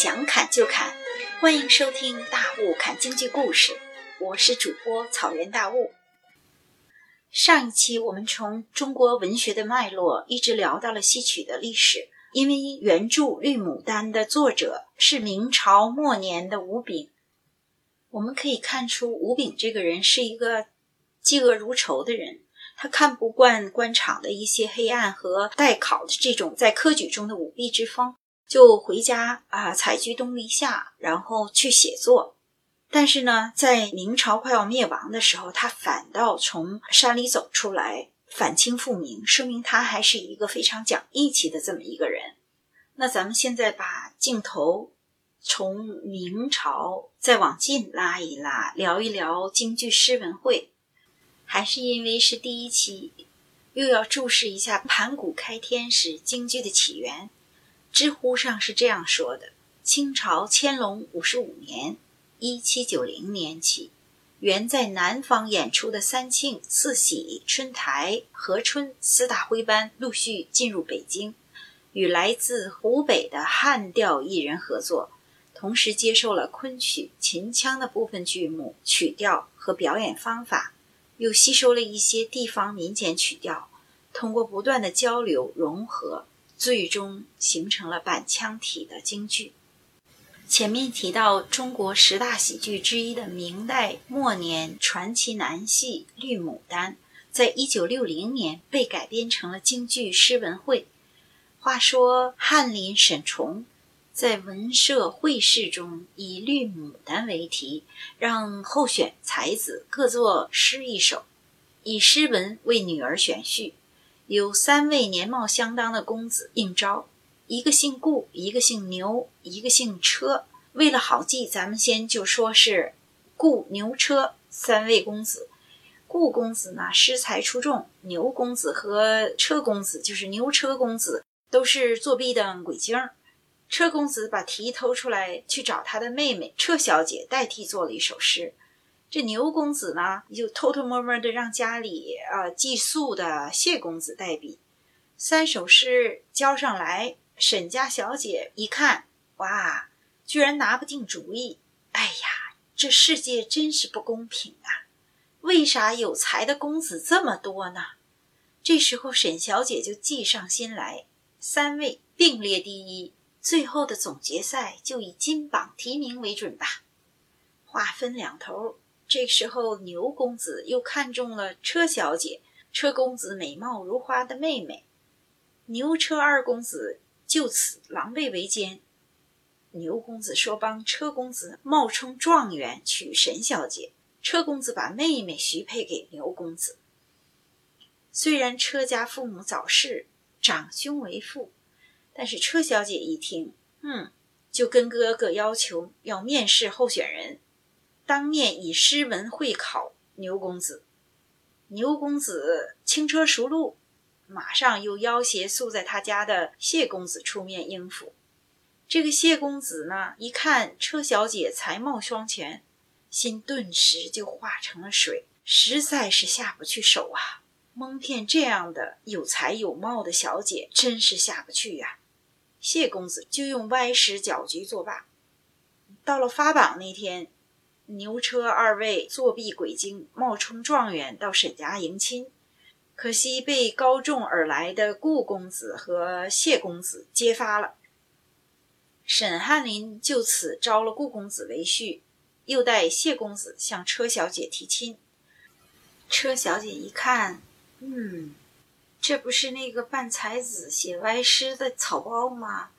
想砍就砍，欢迎收听《大雾砍京剧故事》，我是主播草原大雾。上一期我们从中国文学的脉络一直聊到了戏曲的历史，因为原著《绿牡丹》的作者是明朝末年的吴炳，我们可以看出吴炳这个人是一个嫉恶如仇的人。他看不惯官场的一些黑暗和代考的这种在科举中的舞弊之风，就回家啊采菊东篱下，然后去写作。但是呢，在明朝快要灭亡的时候，他反倒从山里走出来，反清复明，说明他还是一个非常讲义气的这么一个人。那咱们现在把镜头从明朝再往近拉一拉，聊一聊京剧诗文会。还是因为是第一期，又要注释一下盘古开天时京剧的起源。知乎上是这样说的：清朝乾隆五十五年（一七九零年）起，原在南方演出的三庆、四喜、春台、和春四大徽班陆续进入北京，与来自湖北的汉调艺人合作，同时接受了昆曲、秦腔的部分剧目、曲调和表演方法。又吸收了一些地方民间曲调，通过不断的交流融合，最终形成了板腔体的京剧。前面提到中国十大喜剧之一的明代末年传奇男戏《绿牡丹》，在一九六零年被改编成了京剧诗文会。话说翰林沈崇。在文社会试中，以《绿牡丹》为题，让候选才子各作诗一首，以诗文为女儿选婿。有三位年貌相当的公子应招，一个姓顾，一个姓牛，一个姓车。为了好记，咱们先就说是顾牛车三位公子。顾公子呢，诗才出众；牛公子和车公子，就是牛车公子，都是作弊的鬼精。车公子把题偷出来，去找他的妹妹车小姐代替做了一首诗。这牛公子呢，就偷偷摸摸的让家里啊寄宿的谢公子代笔。三首诗交上来，沈家小姐一看，哇，居然拿不定主意。哎呀，这世界真是不公平啊！为啥有才的公子这么多呢？这时候沈小姐就计上心来，三位并列第一。最后的总决赛就以金榜题名为准吧。话分两头，这时候牛公子又看中了车小姐，车公子美貌如花的妹妹，牛车二公子就此狼狈为奸。牛公子说帮车公子冒充状元娶沈小姐，车公子把妹妹许配给牛公子。虽然车家父母早逝，长兄为父。但是车小姐一听，嗯，就跟哥哥要求要面试候选人，当面以诗文会考牛公子。牛公子轻车熟路，马上又要挟宿在他家的谢公子出面应付。这个谢公子呢，一看车小姐才貌双全，心顿时就化成了水，实在是下不去手啊！蒙骗这样的有才有貌的小姐，真是下不去呀。谢公子就用歪诗搅局作罢。到了发榜那天，牛车二位作弊鬼精，冒充状元到沈家迎亲，可惜被高中而来的顾公子和谢公子揭发了。沈翰林就此招了顾公子为婿，又带谢公子向车小姐提亲。车小姐一看，嗯。这不是那个扮才子写歪诗的草包吗？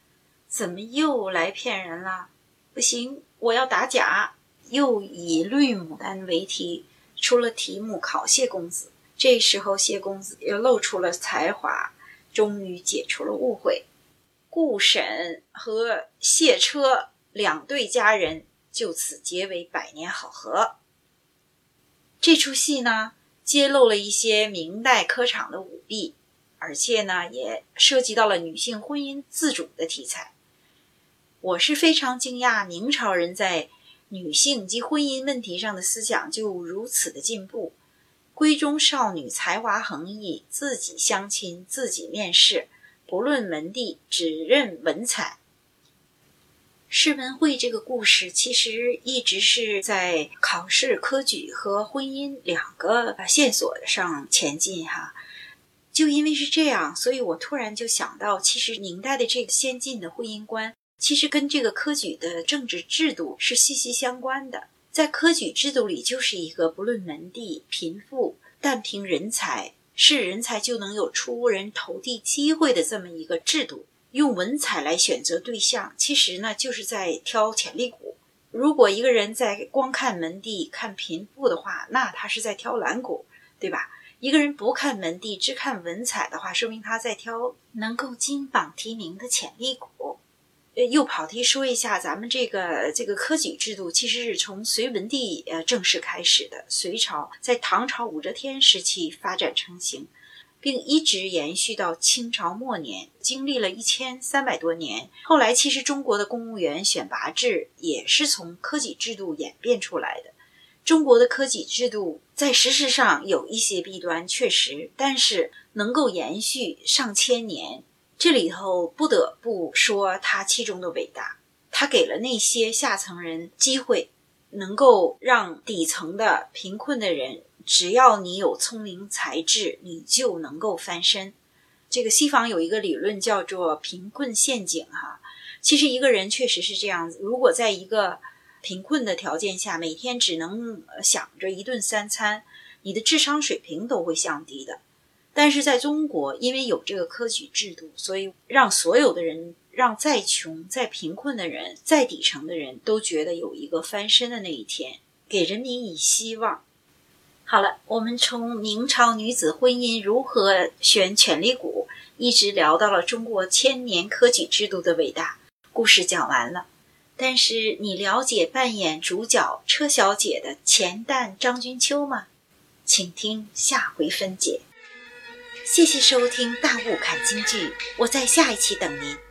怎么又来骗人了？不行，我要打假！又以《绿牡丹》为题出了题目考谢公子。这时候谢公子又露出了才华，终于解除了误会。顾沈和谢车两对佳人就此结为百年好合。这出戏呢？揭露了一些明代科场的舞弊，而且呢，也涉及到了女性婚姻自主的题材。我是非常惊讶，明朝人在女性及婚姻问题上的思想就如此的进步。闺中少女才华横溢，自己相亲，自己面试，不论门第，只认文采。世文会这个故事其实一直是在考试、科举和婚姻两个线索上前进哈。就因为是这样，所以我突然就想到，其实明代的这个先进的婚姻观，其实跟这个科举的政治制度是息息相关的。在科举制度里，就是一个不论门第、贫富，但凭人才，是人才就能有出人头地机会的这么一个制度。用文采来选择对象，其实呢就是在挑潜力股。如果一个人在光看门第、看贫富的话，那他是在挑蓝股，对吧？一个人不看门第，只看文采的话，说明他在挑能够金榜题名的潜力股。又跑题说一下，咱们这个这个科举制度其实是从隋文帝呃正式开始的，隋朝在唐朝武则天时期发展成型。并一直延续到清朝末年，经历了一千三百多年。后来，其实中国的公务员选拔制也是从科举制度演变出来的。中国的科举制度在实施上有一些弊端，确实，但是能够延续上千年，这里头不得不说他其中的伟大。他给了那些下层人机会，能够让底层的贫困的人。只要你有聪明才智，你就能够翻身。这个西方有一个理论叫做贫困陷阱，哈。其实一个人确实是这样子。如果在一个贫困的条件下，每天只能想着一顿三餐，你的智商水平都会降低的。但是在中国，因为有这个科举制度，所以让所有的人，让再穷、再贫困的人、再底层的人都觉得有一个翻身的那一天，给人民以希望。好了，我们从明朝女子婚姻如何选权力股，一直聊到了中国千年科举制度的伟大。故事讲完了，但是你了解扮演主角车小姐的钱旦张君秋吗？请听下回分解。谢谢收听《大雾看京剧》，我在下一期等您。